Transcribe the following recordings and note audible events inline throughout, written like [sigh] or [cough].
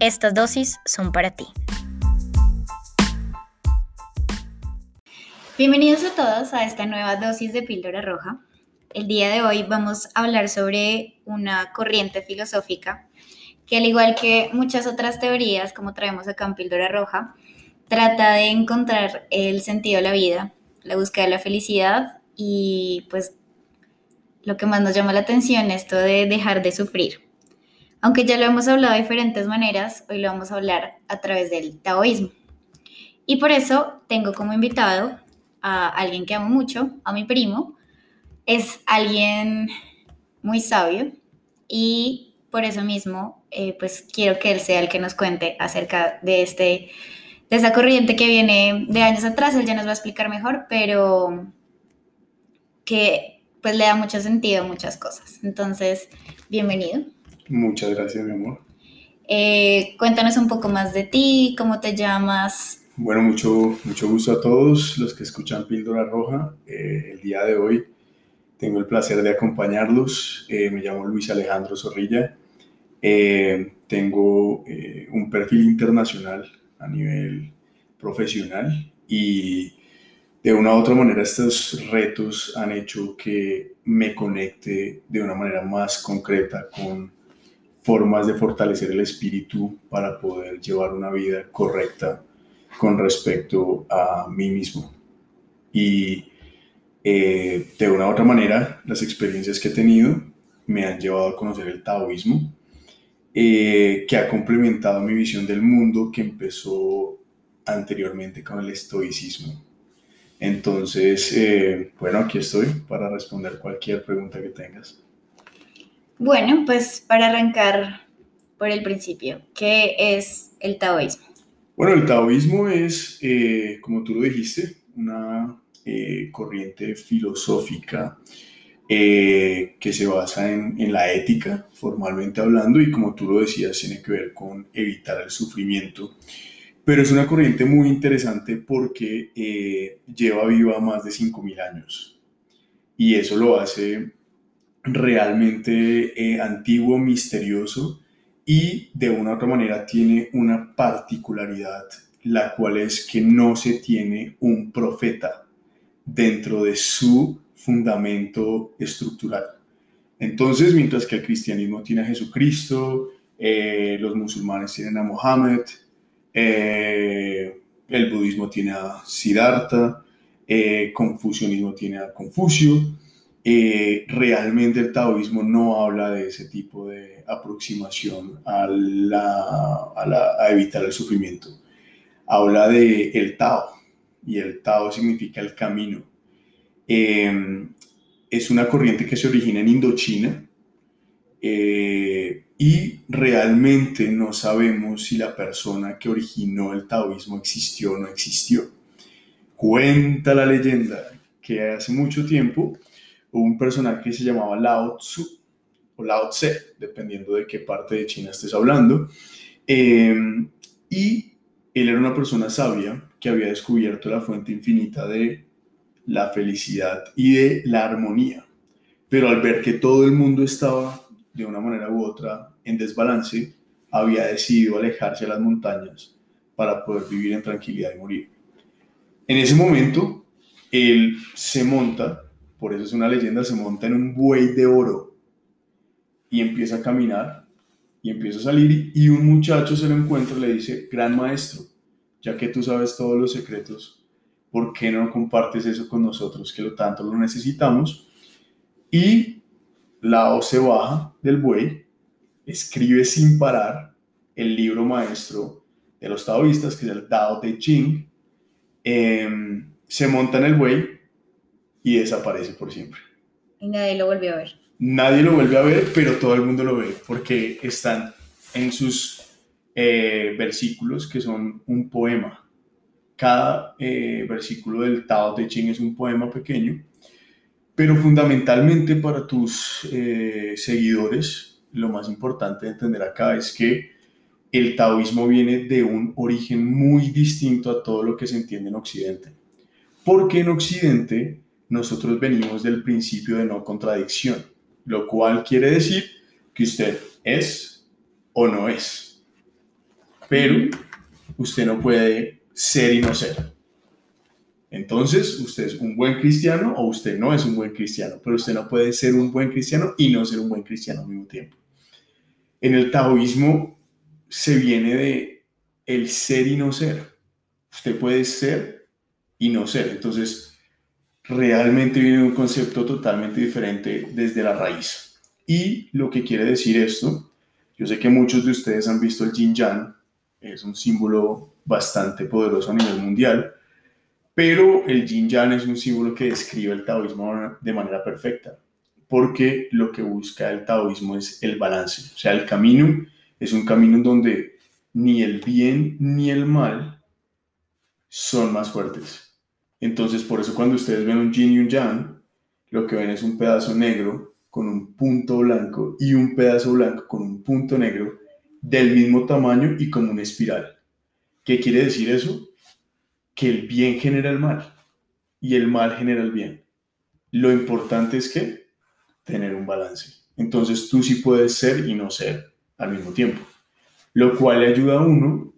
estas dosis son para ti. Bienvenidos a todos a esta nueva dosis de píldora roja. El día de hoy vamos a hablar sobre una corriente filosófica que al igual que muchas otras teorías, como traemos acá en píldora roja, trata de encontrar el sentido de la vida, la búsqueda de la felicidad y pues lo que más nos llama la atención, esto de dejar de sufrir. Aunque ya lo hemos hablado de diferentes maneras, hoy lo vamos a hablar a través del taoísmo. Y por eso tengo como invitado a alguien que amo mucho, a mi primo. Es alguien muy sabio y por eso mismo, eh, pues quiero que él sea el que nos cuente acerca de, este, de esa corriente que viene de años atrás. Él ya nos va a explicar mejor, pero que pues le da mucho sentido a muchas cosas. Entonces, bienvenido. Muchas gracias, mi amor. Eh, cuéntanos un poco más de ti, cómo te llamas. Bueno, mucho, mucho gusto a todos los que escuchan Píldora Roja. Eh, el día de hoy tengo el placer de acompañarlos. Eh, me llamo Luis Alejandro Zorrilla. tengo un perfil internacional a nivel profesional y de una u otra manera estos retos han hecho que me conecte de una manera más concreta con formas de fortalecer el espíritu para poder llevar una vida correcta con respecto a mí mismo. Y eh, de una u otra manera, las experiencias que he tenido me han llevado a conocer el taoísmo, eh, que ha complementado mi visión del mundo que empezó anteriormente con el estoicismo. Entonces, eh, bueno, aquí estoy para responder cualquier pregunta que tengas. Bueno, pues para arrancar por el principio, ¿qué es el taoísmo? Bueno, el taoísmo es, eh, como tú lo dijiste, una eh, corriente filosófica eh, que se basa en, en, la ética, formalmente hablando, y como tú lo decías, tiene que ver con evitar el sufrimiento. Pero es una corriente muy interesante porque lleva viva más de 5.000 años. Y eso lo hace realmente eh, antiguo, misterioso y de una u otra manera tiene una particularidad, la cual es que no se tiene un profeta dentro de su fundamento estructural. Entonces, mientras que el cristianismo tiene a Jesucristo, eh, los musulmanes tienen a Mohammed, eh, el budismo tiene a Siddhartha, el confucianismo tiene a Confucio, eh, realmente el taoísmo no habla de ese tipo de aproximación a, la, a, evitar el sufrimiento. Habla de el Tao, y el Tao significa el camino. Em, es una corriente que se origina en Indochina eh, y realmente no sabemos si la persona que originó el taoísmo existió o no existió. Cuenta la leyenda que hace mucho tiempo un personaje que se llamaba Lao Tzu o Lao Tse, dependiendo de qué parte de China estés hablando. Em, y él era una persona sabia que había descubierto la fuente infinita de la felicidad y de la armonía. Pero al ver que todo el mundo estaba de una manera u otra en desbalance, había decidido alejarse a las montañas para poder vivir en tranquilidad y morir. En ese momento, él se monta por eso es una leyenda, se monta en un buey de oro y empieza a caminar y empieza a salir y un muchacho se lo encuentra y le dice, gran maestro, ya que tú sabes todos los secretos, ¿por qué no compartes eso con nosotros que lo tanto lo necesitamos? Y Lao se baja del buey, escribe sin parar el libro maestro de los taoístas, que es el Tao Te Ching, em, se monta en el buey y desaparece por siempre. Y nadie lo volvió a ver. Nadie lo vuelve a ver, pero todo el mundo lo ve porque están en sus eh, versículos que son un poema. Cada eh, versículo del Tao Te Ching es un poema pequeño, pero fundamentalmente para tus eh, seguidores, lo más importante de entender acá es que el taoísmo viene de un origen muy distinto a todo lo que se entiende en Occidente. Porque en Occidente nosotros venimos del principio de no contradicción, lo cual quiere decir que usted es o no es. Pero usted no puede ser y no ser. Entonces, usted es un buen cristiano o usted no es un buen cristiano, pero usted no puede ser un buen cristiano y no ser un buen cristiano al mismo tiempo. En el taoísmo se viene de el ser y no ser. Usted puede ser y no ser. Entonces, realmente viene un concepto totalmente diferente desde la raíz. Y lo que quiere decir esto, yo sé que muchos de ustedes han visto el Yin Yang, es un símbolo bastante poderoso a nivel mundial, pero el Yin Yang es un símbolo que describe el taoísmo de manera perfecta, porque lo que busca el taoísmo es el balance, o sea, el camino es un camino en donde ni el bien ni el mal son más fuertes. Entonces, por eso cuando ustedes ven un yin y un yang, lo que ven es un pedazo negro con un punto blanco y un pedazo blanco con un punto negro del mismo tamaño y como una espiral. ¿Qué quiere decir eso? Que el bien genera el mal y el mal genera el bien. Lo importante es que tener un balance. Entonces tú sí puedes ser y no ser al mismo tiempo, lo cual le ayuda a uno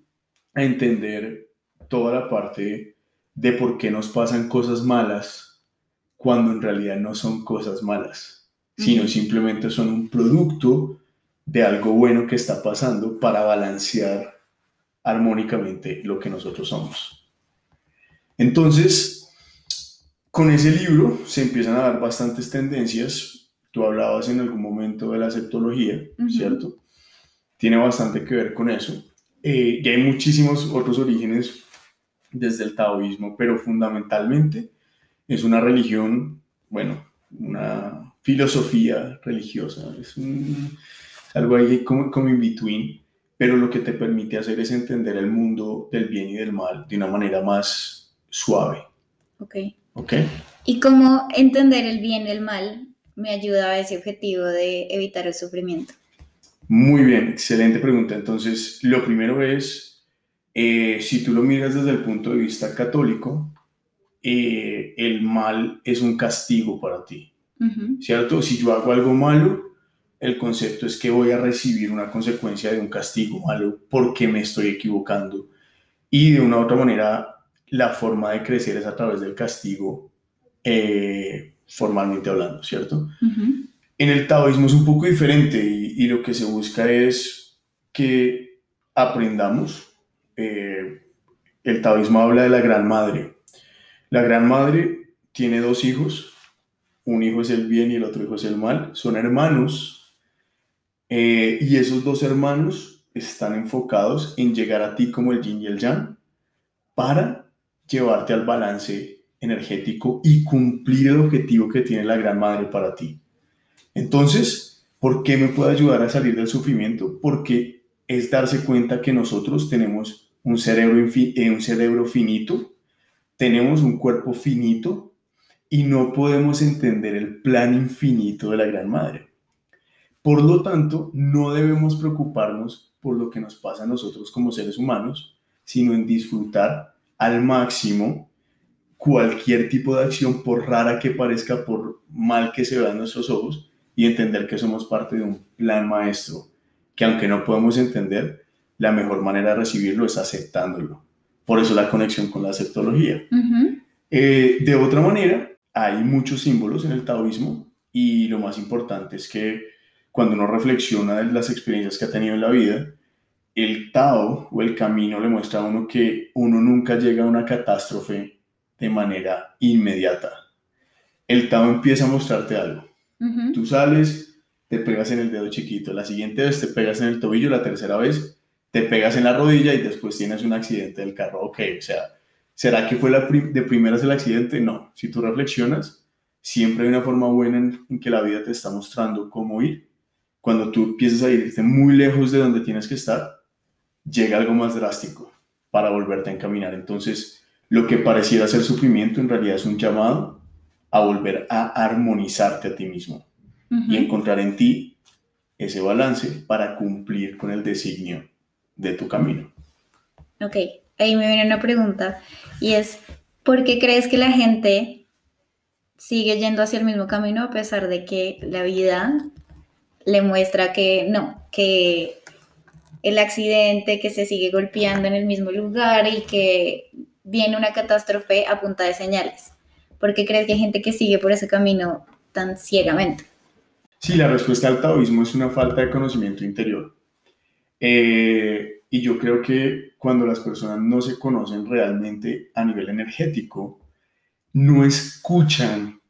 a entender toda la parte de por qué nos pasan cosas malas cuando en realidad no son cosas malas, sino simplemente son un producto de algo bueno que está pasando para balancear armónicamente lo que nosotros somos. Entonces, con ese libro se empiezan a dar bastantes tendencias. Tú hablabas en algún momento de la septología, ¿cierto? tiene bastante que ver con eso. Eh, y hay muchísimos otros orígenes desde el taoísmo, pero fundamentalmente es una religión, bueno, una filosofía religiosa, es, algo ahí como, como in between, pero lo que te permite hacer es entender el mundo del bien y del mal de una manera más suave. Ok. Ok. ¿Y cómo entender el bien y el mal me ayuda a ese objetivo de evitar el sufrimiento? Muy bien, excelente pregunta. Entonces, lo primero es, eh, si tú lo miras desde el punto de vista católico, eh, el mal es un castigo para ti, ¿cierto? Si yo hago algo malo, el concepto es que voy a recibir una consecuencia de un castigo malo porque me estoy equivocando. Y de una u otra manera, la forma de crecer es a través del castigo, eh, formalmente hablando, ¿cierto? En el taoísmo es un poco diferente y, lo que se busca es que aprendamos. Eh, el taoísmo habla de la gran madre. La gran madre tiene dos hijos, un hijo es el bien y el otro hijo es el mal, son hermanos eh, y esos dos hermanos están enfocados en llegar a ti como el yin y el yang para llevarte al balance energético y cumplir el objetivo que tiene la gran madre para ti. Entonces, ¿por qué me puede ayudar a salir del sufrimiento? Porque es darse cuenta que nosotros tenemos un cerebro, eh, un cerebro finito, tenemos un cuerpo finito y no podemos entender el plan infinito de la Gran Madre. Por lo tanto, no debemos preocuparnos por lo que nos pasa a nosotros como seres humanos, sino en disfrutar al máximo cualquier tipo de acción, por rara que parezca, por mal que se vea en nuestros ojos, y entender que somos parte de un plan maestro, que aunque no podemos entender, la mejor manera de recibirlo es aceptándolo. Por eso la conexión con la aceptología. Eh, de otra manera, hay muchos símbolos en el taoísmo y lo más importante es que cuando uno reflexiona de las experiencias que ha tenido en la vida, el Tao o el camino le muestra a uno que uno nunca llega a una catástrofe de manera inmediata. El Tao empieza a mostrarte algo. Tú sales, te pegas en el dedo chiquito, la siguiente vez te pegas en el tobillo, la tercera vez te pegas en la rodilla y después tienes un accidente del carro. Ok, o sea, ¿será que fue la de primeras el accidente? No, si tú reflexionas, siempre hay una forma buena en, que la vida te está mostrando cómo ir. Cuando tú empiezas a irte muy lejos de donde tienes que estar, llega algo más drástico para volverte a encaminar. Entonces, lo que pareciera ser sufrimiento en realidad es un llamado a volver a armonizarte a ti mismo y encontrar en ti ese balance para cumplir con el designio de tu camino. Ok, ahí me viene una pregunta y es, ¿por qué crees que la gente sigue yendo hacia el mismo camino a pesar de que la vida le muestra que no, que el accidente, que se sigue golpeando en el mismo lugar y que viene una catástrofe a punta de señales? ¿Por qué crees que hay gente que sigue por ese camino tan ciegamente? Sí, la respuesta al taoísmo es una falta de conocimiento interior. Eh, y yo creo que cuando las personas no se conocen realmente a nivel energético, no escuchan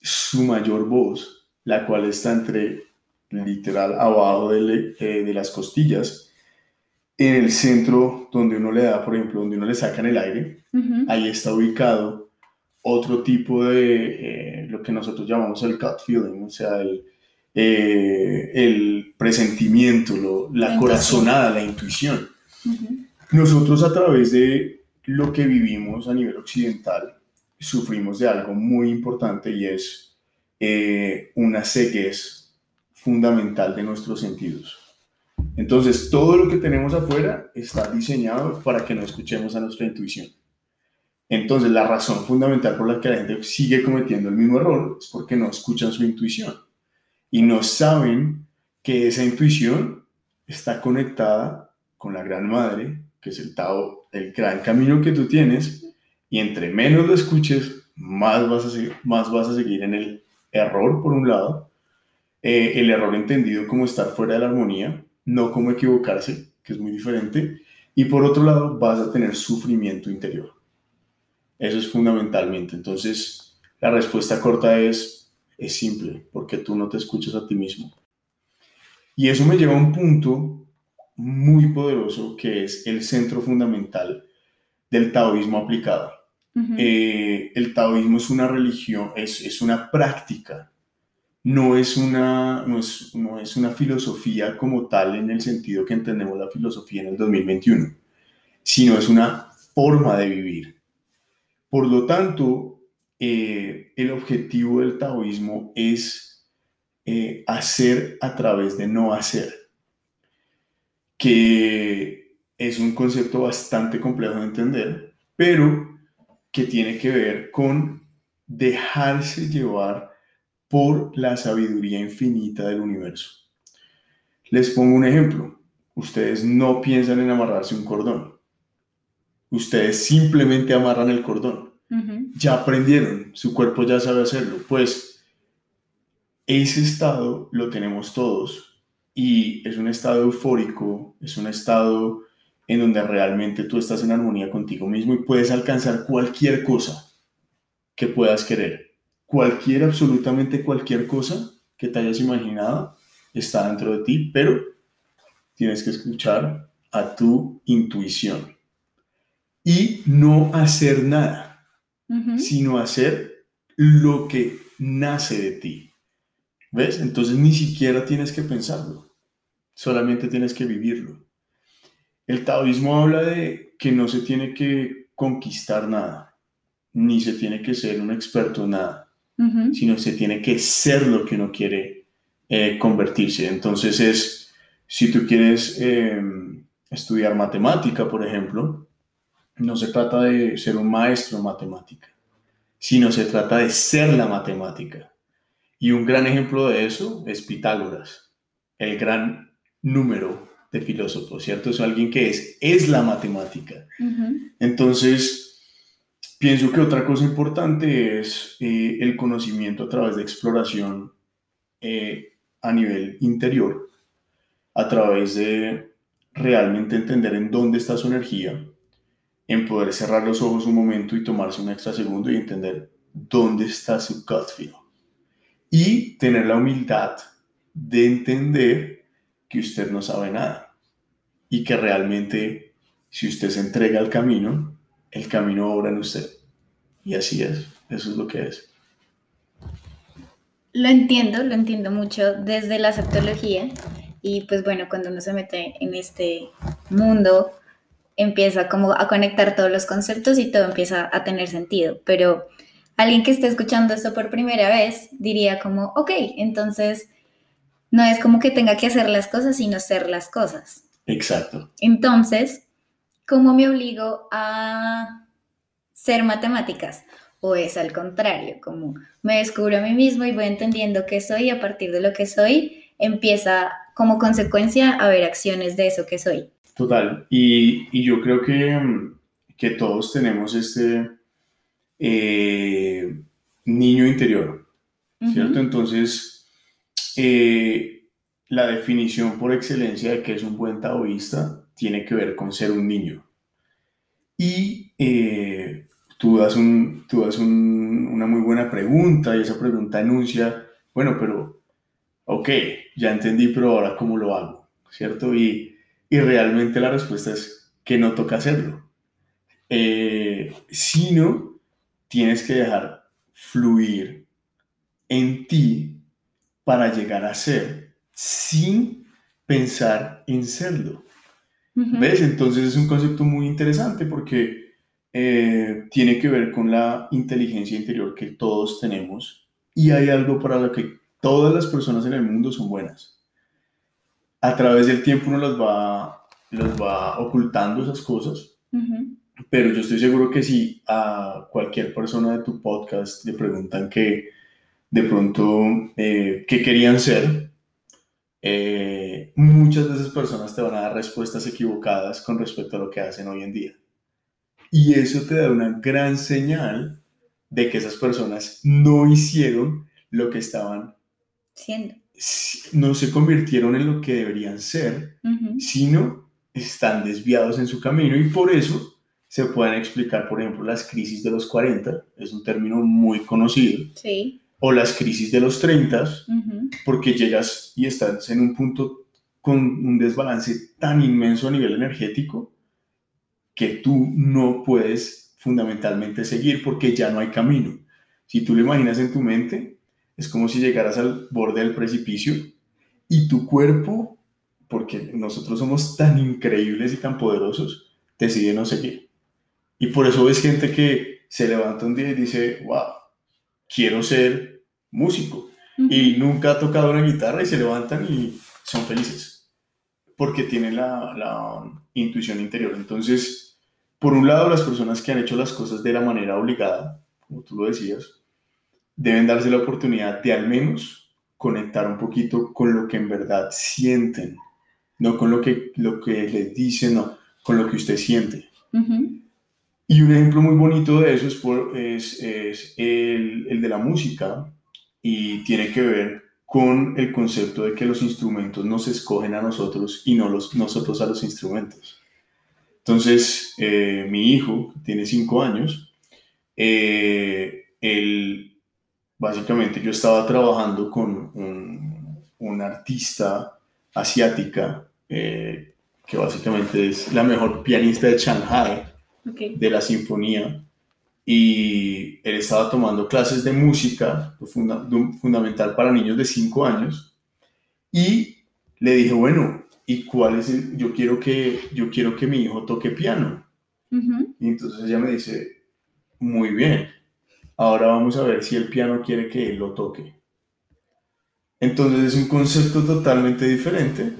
su mayor voz, la cual está entre literal abajo de, eh, de las costillas, en el centro donde uno le da, por ejemplo, donde uno le sacan el aire, ahí está ubicado otro tipo de eh, lo que nosotros llamamos el gut feeling, o sea, el, eh, el presentimiento, la corazonada, la intuición. Nosotros a través de lo que vivimos a nivel occidental, sufrimos de algo muy importante y es eh, una ceguez fundamental de nuestros sentidos. Entonces, todo lo que tenemos afuera está diseñado para que no escuchemos a nuestra intuición. Entonces, la razón fundamental por la que la gente sigue cometiendo el mismo error es porque no escuchan su intuición y no saben que esa intuición está conectada con la gran madre, que es el Tao, el gran camino que tú tienes, y entre menos lo escuches, más vas a, seguir, más vas a seguir en el error, por un lado, eh, el error entendido como estar fuera de la armonía, no como equivocarse, que es muy diferente, y por otro lado vas a tener sufrimiento interior. Eso es fundamentalmente. Entonces, la respuesta corta es es simple, porque tú no te escuchas a ti mismo. Y eso me lleva a un punto muy poderoso que es el centro fundamental del taoísmo aplicado. Eh, el taoísmo es una religión, es, es una práctica, no es una, no es, no es una filosofía como tal en el sentido que entendemos la filosofía en el 2021, sino es una forma de vivir. Por lo tanto, eh, el objetivo del taoísmo es eh, hacer a través de no hacer, que es un concepto bastante complejo de entender, pero que tiene que ver con dejarse llevar por la sabiduría infinita del universo. Les pongo un ejemplo. Ustedes no piensan en amarrarse un cordón. Ustedes simplemente amarran el cordón ya aprendieron, su cuerpo ya sabe hacerlo. Pues ese estado lo tenemos todos y es un estado eufórico, es un estado en donde realmente tú estás en armonía contigo mismo y puedes alcanzar cualquier cosa que puedas querer. Cualquier, absolutamente cualquier cosa que te hayas imaginado está dentro de ti, pero tienes que escuchar a tu intuición y no hacer nada sino hacer lo que nace de ti. ¿Ves? Entonces ni siquiera tienes que pensarlo, solamente tienes que vivirlo. El taoísmo habla de que no se tiene que conquistar nada, ni se tiene que ser un experto en nada, sino se tiene que ser lo que uno quiere eh, convertirse. Entonces es, si tú quieres em, estudiar matemática, por ejemplo, no se trata de ser un maestro en matemática, sino se trata de ser la matemática. Y un gran ejemplo de eso es Pitágoras, el gran número de filósofos, ¿cierto? Es alguien que es, es la matemática. Entonces, pienso que otra cosa importante es eh, el conocimiento a través de exploración eh, a nivel interior, a través de realmente entender en dónde está su energía, en poder cerrar los ojos un momento y tomarse un extra segundo y entender dónde está su gut. Y tener la humildad de entender que usted no sabe nada y que realmente si usted se entrega al camino, el camino obra en usted. Y así es, eso es lo que es. Lo entiendo, lo entiendo mucho desde la septología y pues bueno, cuando uno se mete en este mundo empieza como a conectar todos los conceptos y todo empieza a tener sentido. Pero alguien que esté escuchando esto por primera vez diría como, ok, entonces no es como que tenga que hacer las cosas, sino ser las cosas. Exacto. Entonces, ¿cómo me obligo a ser matemáticas? ¿O es al contrario? Como me descubro a mí mismo y voy entendiendo qué soy y a partir de lo que soy empieza como consecuencia a ver acciones de eso que soy. Total. Y, yo creo que, que, todos tenemos este eh, niño interior, ¿cierto? Entonces, eh, la definición por excelencia de que es un buen taoísta tiene que ver con ser un niño. Y eh, tú das, un, tú das una muy buena pregunta y esa pregunta enuncia, bueno, pero, ok, ya entendí, pero ahora cómo lo hago, ¿cierto? Y, y realmente la respuesta es que no toca hacerlo, eh, sino tienes que dejar fluir en ti para llegar a ser sin pensar en serlo. ¿Ves? Entonces es un concepto muy interesante porque eh, tiene que ver con la inteligencia interior que todos tenemos y hay algo para lo que todas las personas en el mundo son buenas. A través del tiempo uno los va, los va ocultando esas cosas, pero yo estoy seguro que si a cualquier persona de tu podcast le preguntan que de pronto eh, qué querían ser, eh, muchas de esas personas te van a dar respuestas equivocadas con respecto a lo que hacen hoy en día. Y eso te da una gran señal de que esas personas no hicieron lo que estaban siendo. No se convirtieron en lo que deberían ser, sino están desviados en su camino y por eso se pueden explicar, por ejemplo, las crisis de los 40, es un término muy conocido. Sí o las crisis de los 30, porque llegas y estás en un punto con un desbalance tan inmenso a nivel energético que tú no puedes fundamentalmente seguir porque ya no hay camino. Si tú lo imaginas en tu mente, es como si llegaras al borde del precipicio y tu cuerpo, porque nosotros somos tan increíbles y tan poderosos, decide no seguir. Y por eso ves gente que se levanta un día y dice, wow, quiero ser músico y nunca ha tocado una guitarra y se levantan y son felices porque tienen la, la, intuición interior. Entonces, por un lado, las personas que han hecho las cosas de la manera obligada, como tú lo decías, deben darse la oportunidad de al menos conectar un poquito con lo que en verdad sienten, no con lo que, lo que les dicen, no, con lo que usted siente. Y un ejemplo muy bonito de eso es, es, el, el, de la música y tiene que ver con el concepto de que los instrumentos nos escogen a nosotros y no los, nosotros a los instrumentos. Entonces, eh, mi hijo, tiene cinco años, eh, él, básicamente yo estaba trabajando con un, un artista asiática, eh, que básicamente es la mejor pianista de Shanghai, de la sinfonía, y él estaba tomando clases de música fundamental para niños de 5 años y le dije, bueno, ¿y cuál es el? Yo quiero que, yo quiero que mi hijo toque piano. Y entonces ella me dice, muy bien, ahora vamos a ver si el piano quiere que él lo toque. Entonces es un concepto totalmente diferente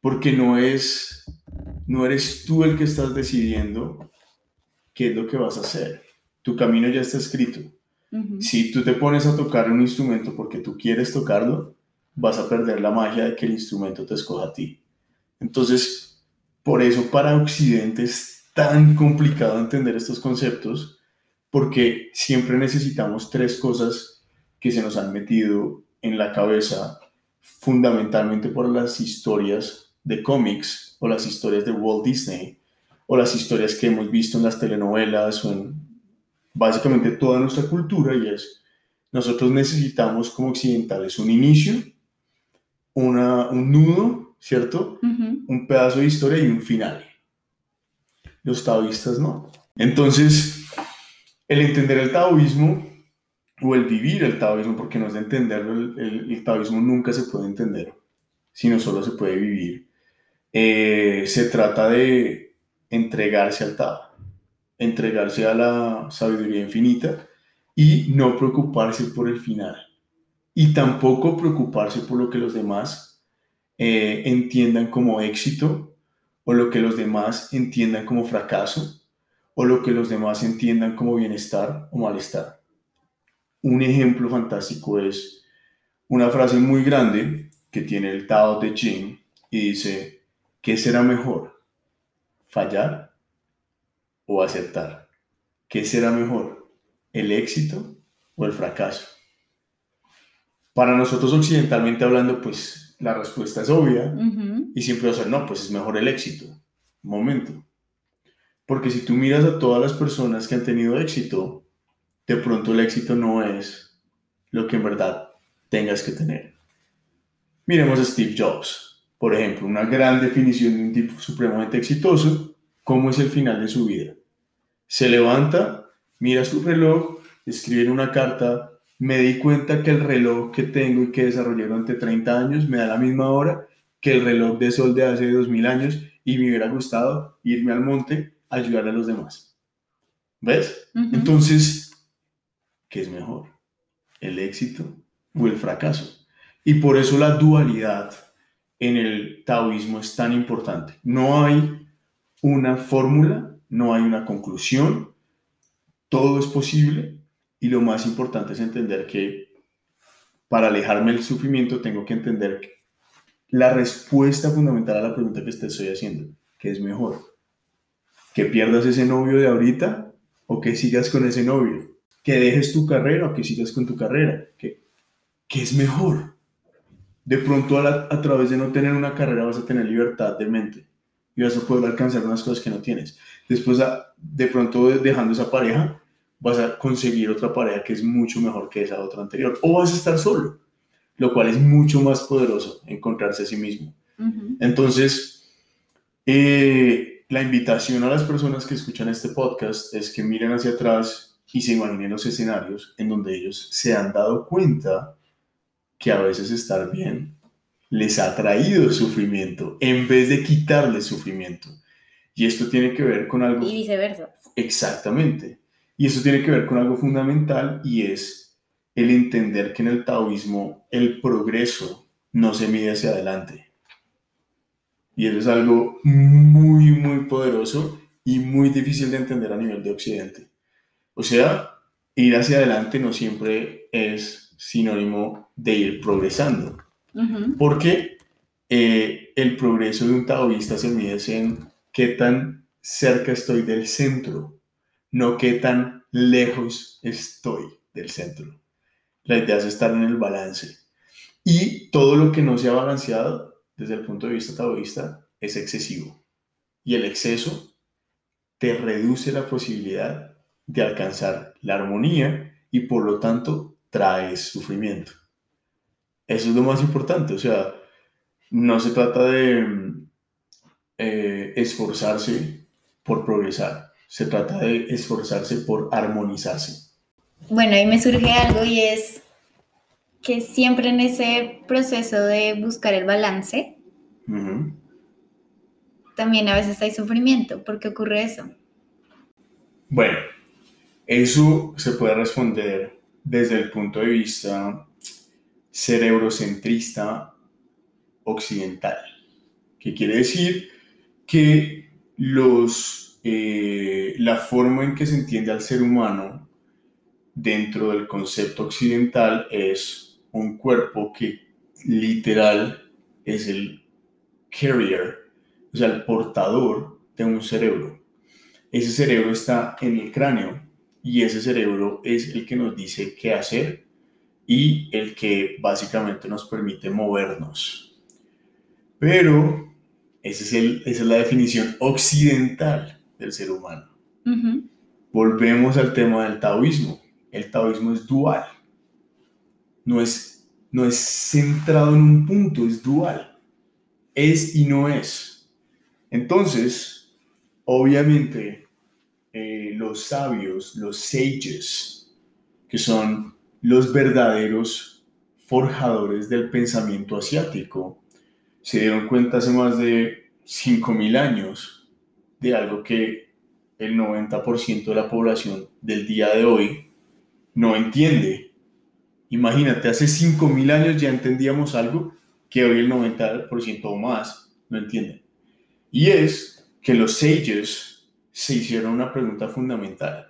porque no es, no eres tú el que estás decidiendo qué es lo que vas a hacer. Tu camino ya está escrito. Si tú te pones a tocar un instrumento porque tú quieres tocarlo, vas a perder la magia de que el instrumento te escoja a ti. Entonces, por eso para Occidente es tan complicado entender estos conceptos, porque siempre necesitamos tres cosas que se nos han metido en la cabeza, fundamentalmente por las historias de cómics o las historias de Walt Disney, o las historias que hemos visto en las telenovelas o en básicamente toda nuestra cultura y es, nosotros necesitamos como occidentales un inicio, una, un nudo, ¿cierto? Un pedazo de historia y un final. Los taoístas no. Entonces, el entender el taoísmo o el vivir el taoísmo, porque no es de entenderlo, el, taoísmo nunca se puede entender, sino solo se puede vivir eh, se trata de entregarse al Tao, entregarse a la sabiduría infinita y no preocuparse por el final. Y tampoco preocuparse por lo que los demás eh, entiendan como éxito o lo que los demás entiendan como fracaso o lo que los demás entiendan como bienestar o malestar. Un ejemplo fantástico es una frase muy grande que tiene el Tao Te Ching y dice, ¿qué será mejor? ¿Fallar o acertar? ¿Qué será mejor? ¿El éxito o el fracaso? Para nosotros occidentalmente hablando, pues la respuesta es obvia y siempre va a ser, no, pues es mejor el éxito. Momento. Porque si tú miras a todas las personas que han tenido éxito, de pronto el éxito no es lo que en verdad tengas que tener. Miremos a Steve Jobs, por ejemplo, una gran definición de un tipo supremamente exitoso, ¿cómo es el final de su vida? Se levanta, mira su reloj, escribe una carta, me di cuenta que el reloj que tengo y que desarrollé durante 30 años me da la misma hora que el reloj de sol de hace 2000 años y me hubiera gustado irme al monte ayudar a los demás. ¿Ves? Entonces, ¿qué es mejor? ¿El éxito o el fracaso? Y por eso la dualidad en el taoísmo es tan importante. No hay una fórmula, no hay una conclusión, todo es posible y lo más importante es entender que para alejarme del sufrimiento tengo que entender que la respuesta fundamental a la pregunta que te estoy haciendo, ¿qué es mejor? ¿Que pierdas ese novio de ahorita o que sigas con ese novio? ¿Que dejes tu carrera o que sigas con tu carrera? ¿Qué, qué es mejor? De pronto a, a través de no tener una carrera vas a tener libertad de mente y vas a poder alcanzar unas cosas que no tienes. Después, de pronto dejando esa pareja, vas a conseguir otra pareja que es mucho mejor que esa otra anterior. O vas a estar solo, lo cual es mucho más poderoso encontrarse a sí mismo. Entonces, eh, la invitación a las personas que escuchan este podcast es que miren hacia atrás y se imaginen los escenarios en donde ellos se han dado cuenta que a veces estar bien les ha traído sufrimiento en vez de quitarles sufrimiento. Y esto tiene que ver con algo... Y viceversa. Exactamente. Y eso tiene que ver con algo fundamental y es el entender que en el taoísmo el progreso no se mide hacia adelante. Y eso es algo muy, muy poderoso y muy difícil de entender a nivel de Occidente. O sea, ir hacia adelante no siempre es sinónimo de ir progresando. Porque eh, el progreso de un taoísta se mide en qué tan cerca estoy del centro no qué tan lejos estoy del centro. La idea es estar en el balance. Y todo lo que no sea balanceado desde el punto de vista taoísta es excesivo. Y el exceso te reduce la posibilidad de alcanzar la armonía y por lo tanto traes sufrimiento. Eso es lo más importante. O sea, no se trata de eh, esforzarse por progresar se trata de esforzarse por armonizarse. Bueno, ahí me surge algo y es que siempre en ese proceso de buscar el balance, también a veces hay sufrimiento. ¿Por qué ocurre eso? Bueno, eso se puede responder desde el punto de vista cerebrocentrista occidental, que quiere decir que los eh, la forma en que se entiende al ser humano dentro del concepto occidental es un cuerpo que literal es el carrier, o sea, el portador de un cerebro. Ese cerebro está en el cráneo y ese cerebro es el que nos dice qué hacer y el que básicamente nos permite movernos. Pero ese es el, esa es la definición occidental del ser humano. Volvemos al tema del taoísmo. El taoísmo es dual. No es, no es centrado en un punto, es dual. Es y no es. Entonces, obviamente, eh, los sabios, los sages, que son los verdaderos forjadores del pensamiento asiático, se dieron cuenta hace más de 5.000 años de algo que el 90% de la población del día de hoy no entiende. Imagínate, hace 5.000 años ya entendíamos algo que hoy el 90% o más no entiende. Y es que los sages se hicieron una pregunta fundamental.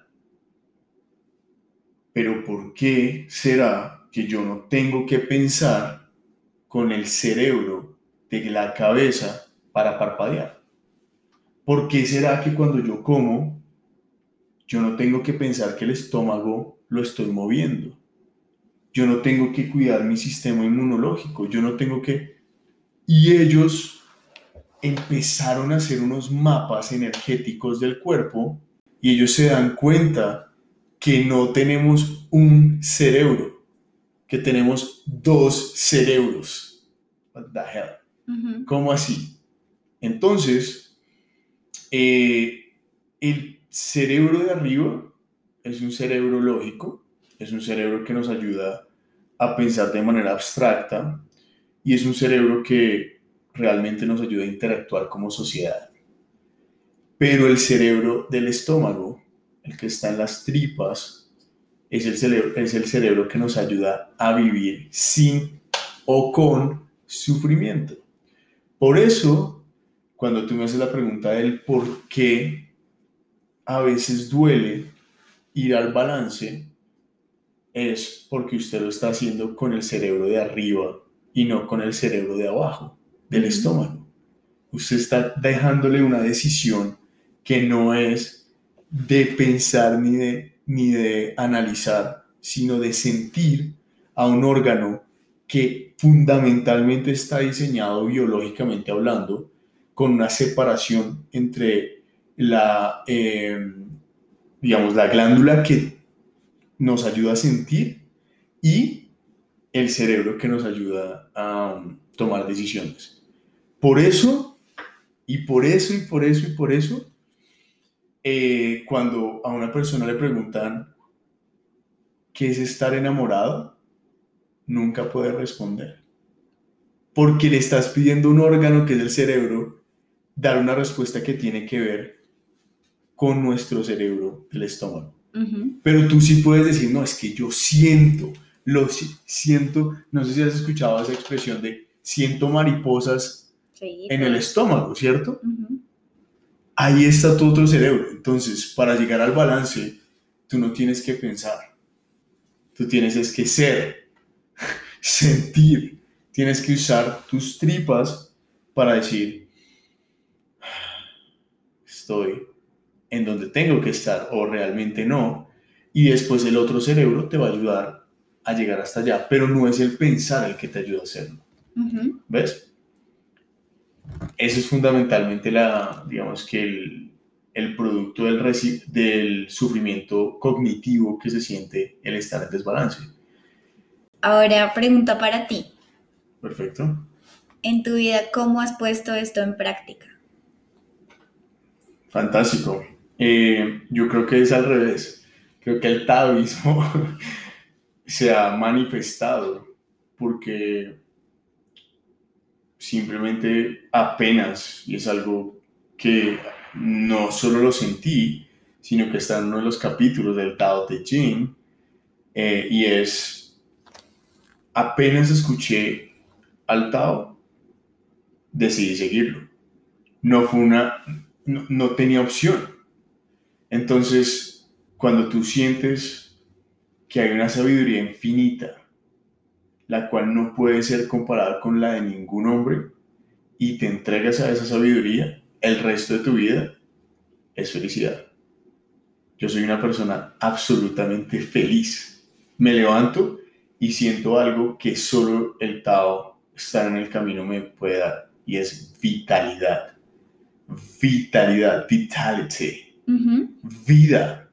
Pero ¿por qué será que yo no tengo que pensar con el cerebro de la cabeza para parpadear? ¿Por qué será que cuando yo como, yo no tengo que pensar que el estómago lo estoy moviendo? Yo no tengo que cuidar mi sistema inmunológico, yo no tengo que... Y ellos empezaron a hacer unos mapas energéticos del cuerpo y ellos se dan cuenta que no tenemos un cerebro, que tenemos dos cerebros. What the hell? ¿Cómo así? Entonces, eh, el cerebro de arriba es un cerebro lógico, es un cerebro que nos ayuda a pensar de manera abstracta y es un cerebro que realmente nos ayuda a interactuar como sociedad. Pero el cerebro del estómago, el que está en las tripas, es el cerebro, es el cerebro que nos ayuda a vivir sin o con sufrimiento. Por eso, cuando tú me haces la pregunta del por qué a veces duele ir al balance, es porque usted lo está haciendo con el cerebro de arriba y no con el cerebro de abajo del estómago. Usted está dejándole una decisión que no es de pensar ni de, ni de analizar, sino de sentir a un órgano que fundamentalmente está diseñado biológicamente hablando con una separación entre la, em, digamos, la glándula que nos ayuda a sentir y el cerebro que nos ayuda a um, tomar decisiones. Por eso, y por eso, y por eso, y por eso, eh, cuando a una persona le preguntan qué es estar enamorado, nunca puede responder. Porque le estás pidiendo un órgano que es el cerebro dar una respuesta que tiene que ver con nuestro cerebro, el estómago. Pero tú sí puedes decir, no, es que yo siento, lo siento, no sé si has escuchado esa expresión de siento mariposas en el estómago, ¿cierto? Ahí está tu otro cerebro. Entonces, para llegar al balance, tú no tienes que pensar. Tú tienes es que ser, [laughs] sentir. Tienes que usar tus tripas para decir, estoy en donde tengo que estar o realmente no. Y después el otro cerebro te va a ayudar a llegar hasta allá. Pero no es el pensar el que te ayuda a hacerlo. ¿Ves? Eso es fundamentalmente la, digamos que el, el producto del, del sufrimiento cognitivo que se siente el estar en desbalance. Ahora, pregunta para ti. Perfecto. En tu vida, ¿cómo has puesto esto en práctica? Fantástico. Eh, yo creo que es al revés. Creo que el taoísmo [laughs] se ha manifestado porque simplemente apenas, y es algo que no solo lo sentí, sino que está en uno de los capítulos del Tao Te Ching, eh, y es, apenas escuché al Tao, decidí seguirlo. No fue una, no, no tenía opción. Entonces, cuando tú sientes que hay una sabiduría infinita, la cual no puede ser comparada con la de ningún hombre, y te entregas a esa sabiduría, el resto de tu vida es felicidad. Yo soy una persona absolutamente feliz. Me levanto y siento algo que solo el Tao estar en el camino me puede dar, y es vitalidad. Vitalidad, vitality. Vida.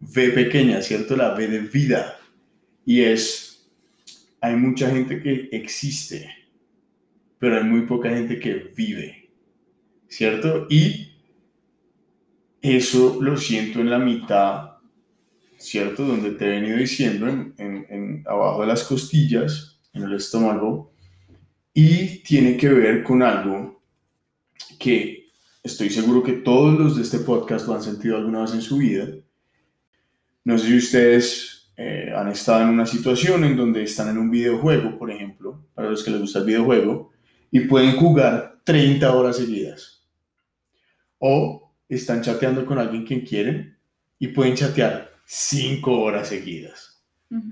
V pequeña, ¿cierto? La V de vida. Y es hay mucha gente que existe, pero hay muy poca gente que vive, ¿cierto? Y eso lo siento en la mitad, ¿cierto? Donde te he venido diciendo, en, abajo de las costillas, en el estómago, y tiene que ver con algo que estoy seguro que todos los de este podcast lo han sentido alguna vez en su vida. No sé si ustedes eh, han estado en una situación en donde están en un videojuego, por ejemplo, para los que les gusta el videojuego, y pueden jugar 30 horas seguidas. O están chateando con alguien quien quieren y pueden chatear 5 horas seguidas.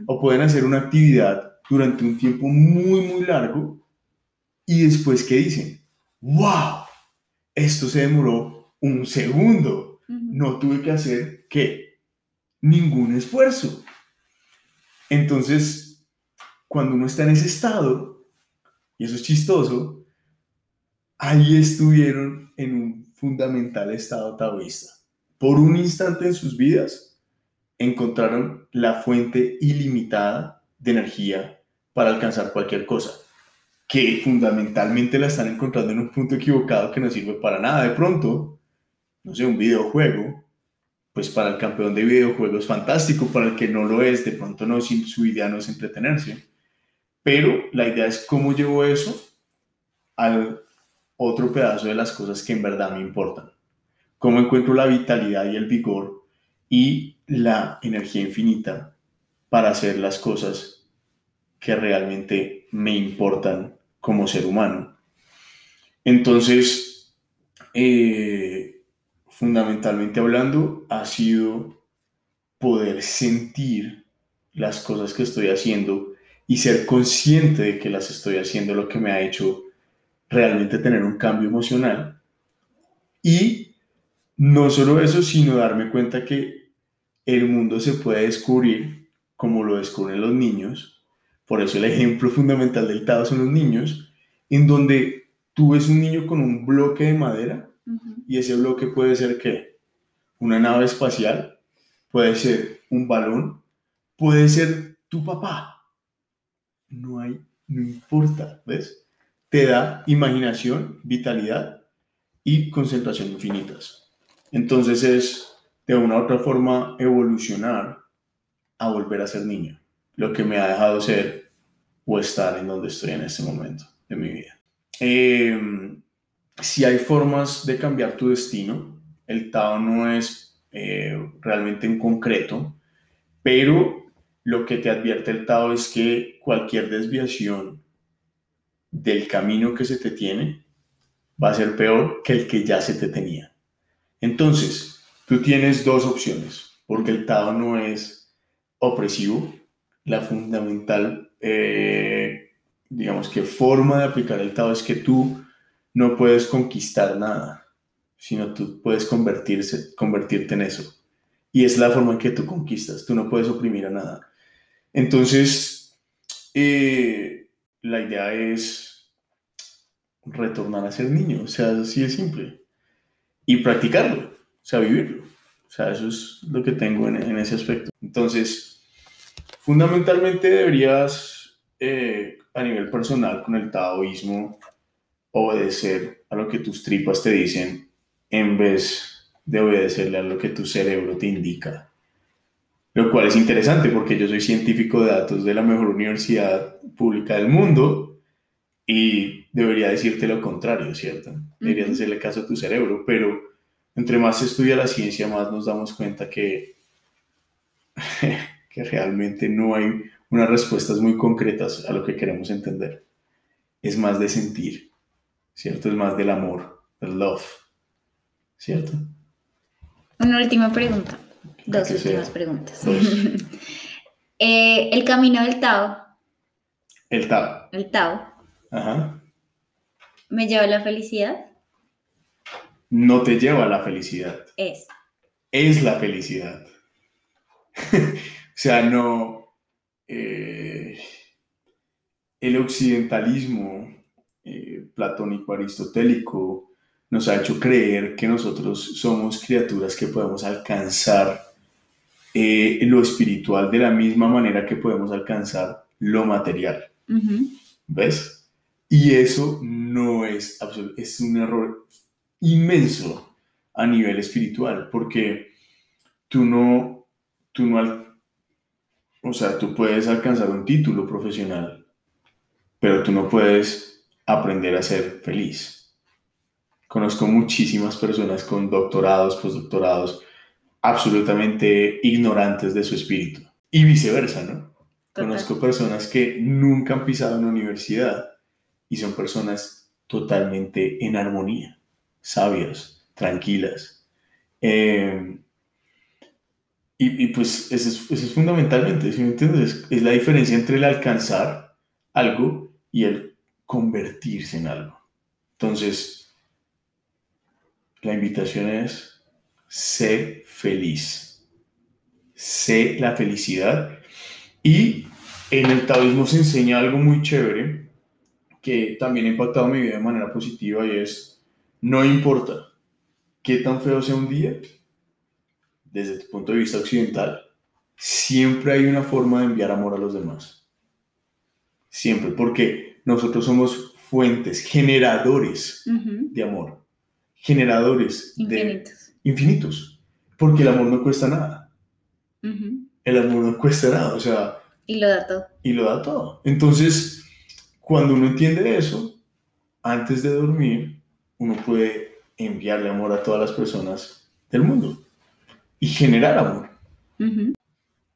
O pueden hacer una actividad durante un tiempo muy, muy largo y después que dicen, wow, esto se demoró un segundo. No tuve que hacer qué? Ningún esfuerzo. Entonces, cuando uno está en ese estado, y eso es chistoso, ahí estuvieron en un fundamental estado taoísta. Por un instante en sus vidas, encontraron la fuente ilimitada de energía para alcanzar cualquier cosa que fundamentalmente la están encontrando en un punto equivocado que no sirve para nada. De pronto, no sé, un videojuego, pues para el campeón de videojuegos fantástico, para el que no lo es, de pronto no, su idea no es entretenerse. Pero la idea es cómo llevo eso al otro pedazo de las cosas que en verdad me importan. Cómo encuentro la vitalidad y el vigor y la energía infinita para hacer las cosas que realmente me importan como ser humano. Entonces, eh, fundamentalmente hablando, ha sido poder sentir las cosas que estoy haciendo y ser consciente de que las estoy haciendo, lo que me ha hecho realmente tener un cambio emocional. Y no solo eso, sino darme cuenta que el mundo se puede descubrir como lo descubren los niños por eso el ejemplo fundamental del Tao son los niños, en donde tú ves un niño con un bloque de madera y ese bloque puede ser qué? Una nave espacial, puede ser un balón, puede ser tu papá. No hay, no importa, ¿ves? Te da imaginación, vitalidad y concentración infinitas. Entonces es de una u otra forma evolucionar a volver a ser niño lo que me ha dejado ser o estar en donde estoy en este momento de mi vida. Em, si hay formas de cambiar tu destino, el Tao no es eh, realmente en concreto, pero lo que te advierte el Tao es que cualquier desviación del camino que se te tiene va a ser peor que el que ya se te tenía. Entonces, tú tienes dos opciones, porque el Tao no es opresivo, la fundamental, eh, digamos que forma de aplicar el Tao es que tú no puedes conquistar nada, sino tú puedes convertirse, convertirte en eso. Y es la forma en que tú conquistas, tú no puedes oprimir a nada. Entonces, eh, la idea es retornar a ser niño, o sea, así de simple. Y practicarlo, o sea, vivirlo. O sea, eso es lo que tengo en, en ese aspecto. Entonces, Fundamentalmente deberías, eh, a nivel personal, con el taoísmo, obedecer a lo que tus tripas te dicen en vez de obedecerle a lo que tu cerebro te indica. Lo cual es interesante porque yo soy científico de datos de la mejor universidad pública del mundo y debería decirte lo contrario, ¿cierto? Deberías hacerle caso a tu cerebro, pero entre más se estudia la ciencia, más nos damos cuenta que [laughs] que realmente no hay unas respuestas muy concretas a lo que queremos entender. Es más de sentir, ¿cierto? Es más del amor, del love, ¿cierto? Una última pregunta. Dos últimas preguntas. [laughs] Eh, el camino del Tao. El Tao. El Tao. Ajá. ¿Me lleva a la felicidad? No te lleva a la felicidad. Es. Es la felicidad. [laughs] O sea, no... Eh, el occidentalismo eh, platónico aristotélico nos ha hecho creer que nosotros somos criaturas que podemos alcanzar eh, lo espiritual de la misma manera que podemos alcanzar lo material. ¿Ves? Y eso no es es un error inmenso a nivel espiritual, porque tú no, tú no, o sea, tú puedes alcanzar un título profesional, pero tú no puedes aprender a ser feliz. Conozco muchísimas personas con doctorados, postdoctorados, absolutamente ignorantes de su espíritu. Y viceversa, ¿no? Conozco personas que nunca han pisado una universidad y son personas totalmente en armonía, sabias, tranquilas. Eh, y, pues eso es, es fundamentalmente, ¿sí me entiendes? Es, la diferencia entre el alcanzar algo y el convertirse en algo. Entonces, la invitación es, sé feliz. Sé la felicidad. Y en el taoísmo se enseña algo muy chévere que también ha impactado mi vida de manera positiva y es, no importa qué tan feo sea un día, desde tu punto de vista occidental, siempre hay una forma de enviar amor a los demás. Siempre, porque nosotros somos fuentes, generadores de amor, generadores infinitos. de infinitos, porque el amor no cuesta nada. El amor no cuesta nada, o sea... Y lo da todo. Y lo da todo. Entonces, cuando uno entiende eso, antes de dormir, uno puede enviarle amor a todas las personas del mundo y generar amor.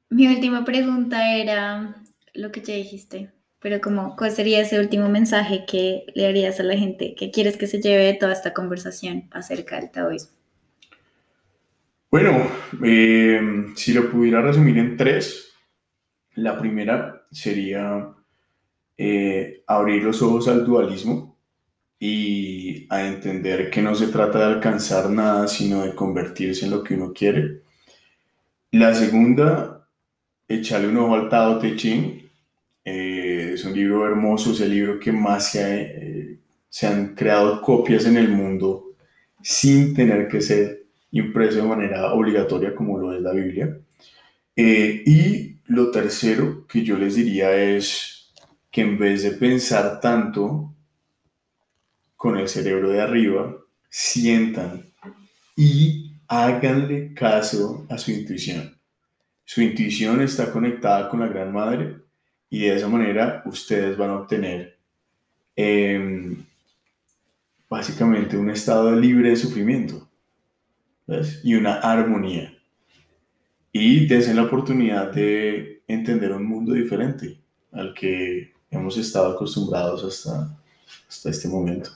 Mi última pregunta era lo que ya dijiste, pero como, ¿cuál sería ese último mensaje que le harías a la gente que quieres que se lleve de toda esta conversación acerca del taoísmo? Bueno, eh, si lo pudiera resumir en tres, la primera sería eh, abrir los ojos al dualismo y a entender que no se trata de alcanzar nada, sino de convertirse en lo que uno quiere. La segunda, echarle un ojo al Tao Te Ching. Eh, es un libro hermoso, es el libro que más se, eh, se han creado copias en el mundo sin tener que ser impreso de manera obligatoria como lo es la Biblia. Eh, y lo tercero que yo les diría es que en vez de pensar tanto con el cerebro de arriba, sientan y háganle caso a su intuición. Su intuición está conectada con la Gran Madre y de esa manera ustedes van a obtener em, básicamente un estado libre de sufrimiento y una armonía. Y dense la oportunidad de entender un mundo diferente al que hemos estado acostumbrados hasta, hasta este momento.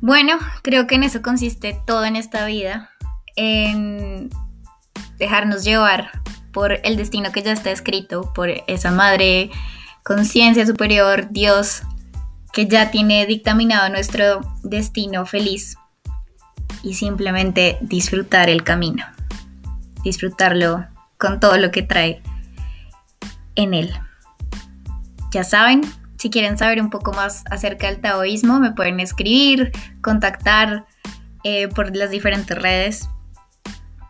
Bueno, creo que en eso consiste todo en esta vida, en dejarnos llevar por el destino que ya está escrito, por esa madre conciencia superior, Dios, que ya tiene dictaminado nuestro destino feliz y simplemente disfrutar el camino, disfrutarlo con todo lo que trae en él. Ya saben, si quieren saber un poco más acerca del taoísmo, me pueden escribir, contactar eh, por las diferentes redes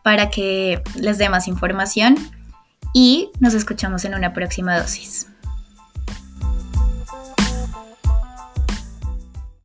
para que les dé más información y nos escuchamos en una próxima dosis.